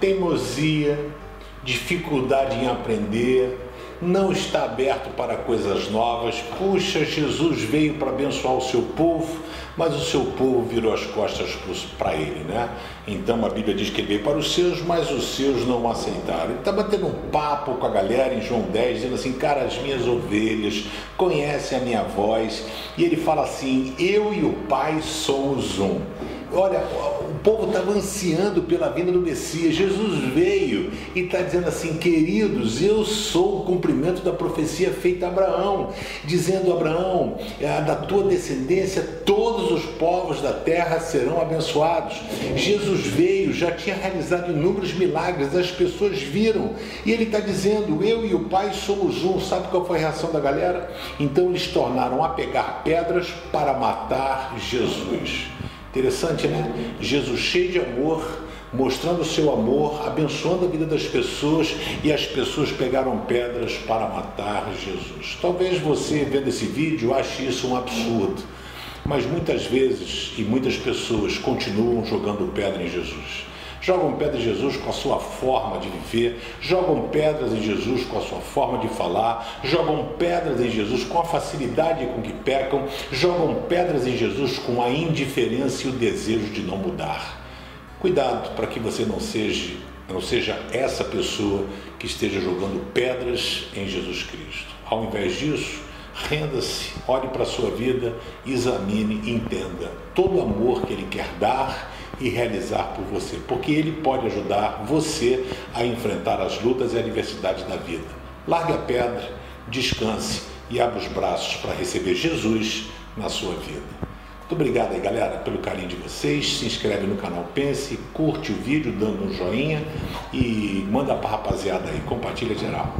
teimosia, dificuldade em aprender, não está aberto para coisas novas. Puxa, Jesus veio para abençoar o seu povo, mas o seu povo virou as costas para ele, né? Então a Bíblia diz que ele veio para os seus, mas os seus não o aceitaram. Ele está batendo um papo com a galera em João 10, dizendo assim: Cara, as minhas ovelhas conhecem a minha voz. E ele fala assim: Eu e o Pai somos um. Olha, o povo estava ansiando pela vinda do Messias. Jesus veio e está dizendo assim: queridos, eu sou o cumprimento da profecia feita a Abraão, dizendo: Abraão, é, da tua descendência, todos os povos da terra serão abençoados. Jesus veio, já tinha realizado inúmeros milagres, as pessoas viram, e ele está dizendo: eu e o Pai somos um. Sabe qual foi a reação da galera? Então eles tornaram a pegar pedras para matar Jesus. Interessante, né? Jesus cheio de amor, mostrando o seu amor, abençoando a vida das pessoas e as pessoas pegaram pedras para matar Jesus. Talvez você vendo esse vídeo ache isso um absurdo, mas muitas vezes e muitas pessoas continuam jogando pedra em Jesus jogam pedras em Jesus com a sua forma de viver, jogam pedras em Jesus com a sua forma de falar, jogam pedras em Jesus com a facilidade com que pecam, jogam pedras em Jesus com a indiferença e o desejo de não mudar. Cuidado para que você não seja, não seja essa pessoa que esteja jogando pedras em Jesus Cristo. Ao invés disso, renda-se, olhe para a sua vida, examine, entenda todo o amor que Ele quer dar e realizar por você, porque Ele pode ajudar você a enfrentar as lutas e adversidades da vida. Largue a pedra, descanse e abra os braços para receber Jesus na sua vida. Muito obrigado aí, galera, pelo carinho de vocês. Se inscreve no canal Pense, curte o vídeo dando um joinha e manda para rapaziada aí, compartilha geral.